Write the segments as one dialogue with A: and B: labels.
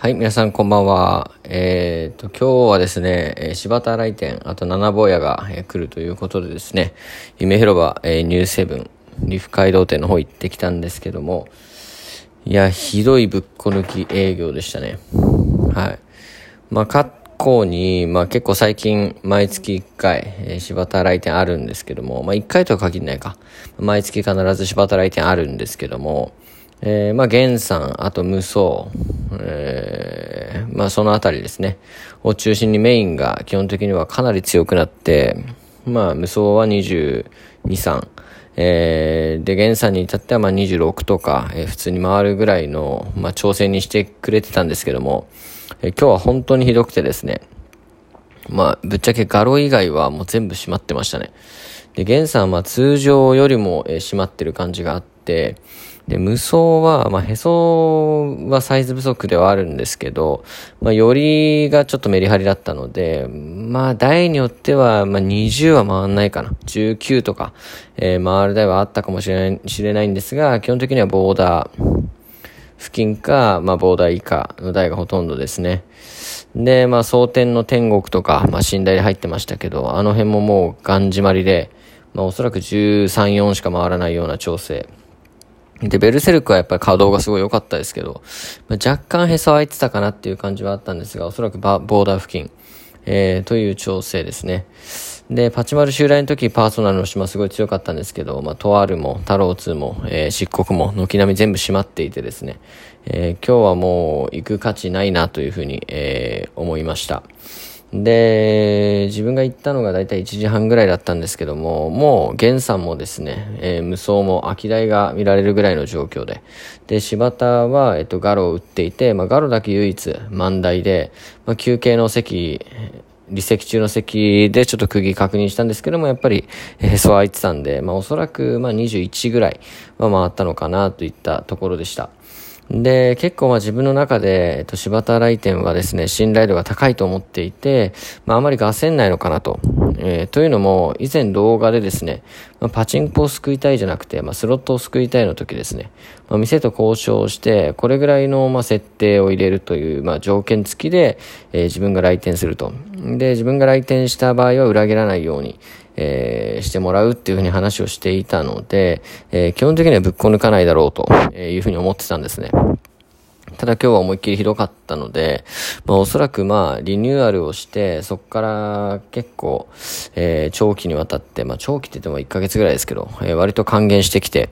A: はい、皆さんこんばんは。えっ、と、今日はですね、えー柴田来店、あと七坊屋が、えー来るということでですね、夢広場、えーニューセブン、リフ街道店の方行ってきたんですけども、いや、ひどいぶっこ抜き営業でしたね。はい。まあ、過去に、まあ結構最近、毎月1回、えー柴田来店あるんですけども、まあ1回とは限らないか。毎月必ず柴田来店あるんですけども、えー、まあ、源さん、あと無双、えー、まあ、そのあたりですね、を中心にメインが基本的にはかなり強くなって、まあ、無双は22、3、えー、で、源さんに至ってはまあ26とか、えー普通に回るぐらいの、まあ、挑戦にしてくれてたんですけども、えー今日は本当にひどくてですね、まあ、ぶっちゃけガロ以外はもう全部閉まってましたね。で、ゲンさんは通常よりも、閉まってる感じがあって、で、無双は、まあ、へそはサイズ不足ではあるんですけど、まあ、よりがちょっとメリハリだったので、まあ、台によっては、まあ、20は回んないかな。19とか、えー回る台はあったかもしれない、知れないんですが、基本的にはボーダー、付近か、まあ、ボーダー以下の台がほとんどですね。で、まあ、蒼天の天国とか、まあ、寝台で入ってましたけど、あの辺ももうガン締まりで、まあ、おそらく13、4しか回らないような調整。で、ベルセルクはやっぱり稼働がすごい良かったですけど、若干へそ空いてたかなっていう感じはあったんですが、おそらくボーダー付近、えー、という調整ですね。で、パチマル襲来の時パーソナルの島すごい強かったんですけど、まあ、トアールも、太郎2も、えー、漆黒も、軒並み全部閉まっていてですね、えー今日はもう行く価値ないなというふうに、えー思いました。で、自分が行ったのがだいたい1時半ぐらいだったんですけども、もう、源さんもですね、えー無双も空き台が見られるぐらいの状況で。で、柴田は、えっと、ガロを打っていて、まあ、ガロだけ唯一、満台で、まあ、休憩の席、離席中の席でちょっと釘確認したんですけども、やっぱり、へそは空いてたんで、まあ、おそらく、まあ、21ぐらいは回ったのかなといったところでした。で、結構まあ自分の中で、えっと、柴田来店はですね、信頼度が高いと思っていて、まああまりガセんないのかなと。えーというのも、以前動画でですね、まあ、パチンコを救いたいじゃなくて、まあスロットを救いたいの時ですね、まあ、店と交渉して、これぐらいのまあ設定を入れるという、まあ条件付きで、えー自分が来店すると。で、自分が来店した場合は裏切らないように、えーしてもらうっていうふうに話をしていたので、えー基本的にはぶっこ抜かないだろうというふうに思ってたんですね。ただ今日は思いっきりひどかったので、まあおそらくまあリニューアルをして、そこから結構、えー長期にわたって、まあ長期って言っても1ヶ月ぐらいですけど、えー割と還元してきて、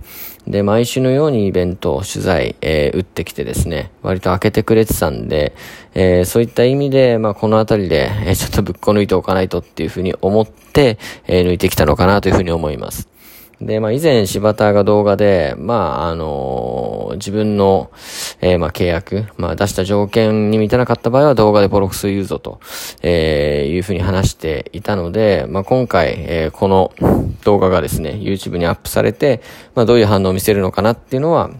A: で、毎週のようにイベント、取材、えー打ってきてですね、割と開けてくれてたんで、えーそういった意味で、まあこのあたりで、えーちょっとぶっこ抜いておかないとっていうふうに思って、えー抜いてきたのかなというふうに思います。で、まあ、以前柴田が動画で、まあ、あの自分の、えーまあ、契約、まあ、出した条件に満たなかった場合は動画でボロクス言うぞと、えーいうふうに話していたので、まあ、今回、えーこの動画がですね、YouTube にアップされて、まあ、どういう反応を見せるのかなっていうのは、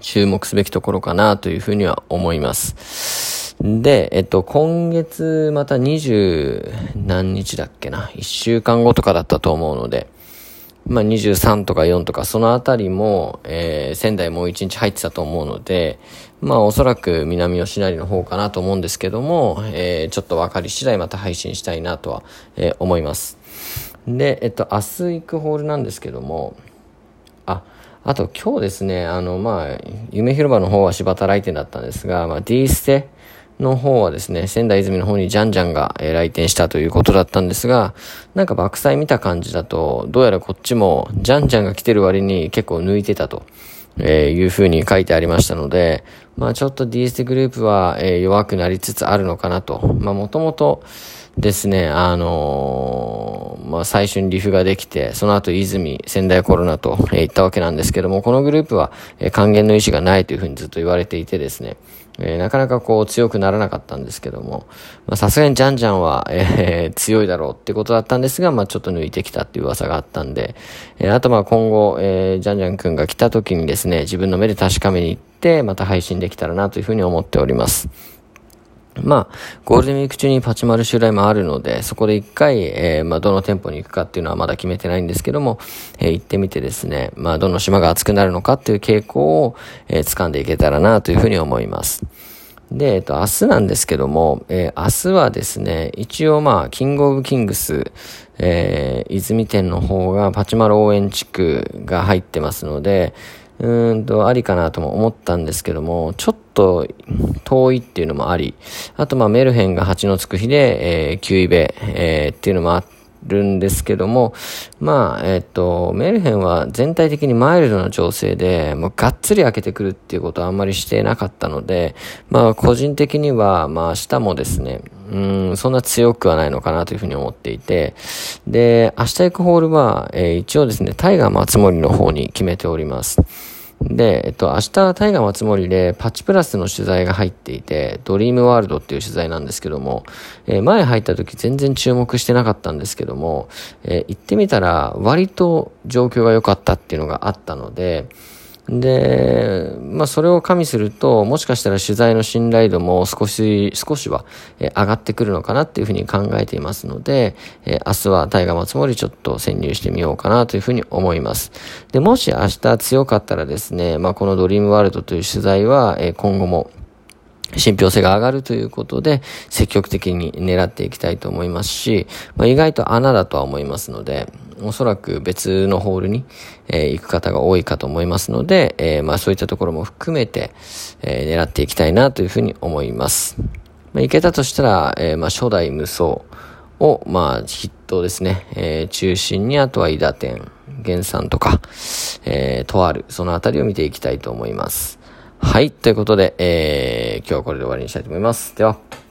A: 注目すべきところかなというふうには思います。で、えっと、今月また20何日だっけな、1週間後とかだったと思うので、まあ、23とか4とか、そのあたりも、えー仙台もう1日入ってたと思うので、まあ、おそらく南吉成の方かなと思うんですけども、えーちょっと分かり次第また配信したいなとは、えー思います。で、えっと、明日行くホールなんですけども、あ、あと今日ですね、あの、まあ、夢広場の方は柴田来店だったんですが、まあ、D ステの方はですね、仙台泉の方にジャンジャンが、来店したということだったんですが、なんか爆災見た感じだと、どうやらこっちも、ジャンジャンが来てる割に結構抜いてたと。えーいう風に書いてありましたので、まあちょっと D ステグループは、えー弱くなりつつあるのかなと。まあもともとですね、あのーまあ最初にリフができて、その後泉、仙台コロナと、えー言ったわけなんですけども、このグループは、えー還元の意思がないというふうにずっと言われていてですね、えーなかなかこう強くならなかったんですけども、まさすがにジャンジャンは、えー強いだろうってことだったんですが、まあちょっと抜いてきたっていう噂があったんで、えーあとまあ今後、えージャンジャン君が来た時にですね、自分の目で確かめに行って、また配信できたらなというふうに思っております。まあ、ゴールデンウィーク中にパチマル襲来もあるので、そこで一回、えーまあ、どの店舗に行くかっていうのはまだ決めてないんですけども、えー行ってみてですね、まあ、どの島が熱くなるのかっていう傾向を、えー掴んでいけたらなというふうに思います。で、えっと、明日なんですけども、えー、明日はですね、一応まあ、キングオブキングス、えー、泉店の方がパチマロ応援地区が入ってますので、うんと、ありかなとも思ったんですけども、ちょっと遠いっていうのもあり、あとまあメルヘンが8のつく日で、えー、9イベ、えー、っていうのもあって、るんですけども、まあ、えっと、メルヘンは全体的にマイルドな情勢で、もうがっつり開けてくるっていうことはあんまりしてなかったので、まあ、個人的には、まあ、明日もですね、うん、そんな強くはないのかなというふうに思っていて、で、明日行くホールは、えー、一応ですね、タイガー松森の方に決めております。で、えっと、明日、タイガー松森でパッチプラスの取材が入っていて、ドリームワールドっていう取材なんですけども、えー、前入った時全然注目してなかったんですけども、えー、行ってみたら割と状況が良かったっていうのがあったので、で、まあそれを加味すると、もしかしたら取材の信頼度も少し、少しは、上がってくるのかなっていうふうに考えていますので、え明日は大河松森ちょっと潜入してみようかなというふうに思います。で、もし明日強かったらですね、まあこのドリームワールドという取材は、え今後も信憑性が上がるということで、積極的に狙っていきたいと思いますし、まあ、意外と穴だとは思いますので、おそらく別のホールに、えー、行く方が多いかと思いますので、えー、まあそういったところも含めて、えー、狙っていきたいなというふうに思います。まあ、行けたとしたら、えー、まあ初代無双を、まあ筆頭ですね、えー、中心にあとは伊田店、原産とか、えー、とある、そのあたりを見ていきたいと思います。はい。ということで、えー、今日はこれで終わりにしたいと思います。では。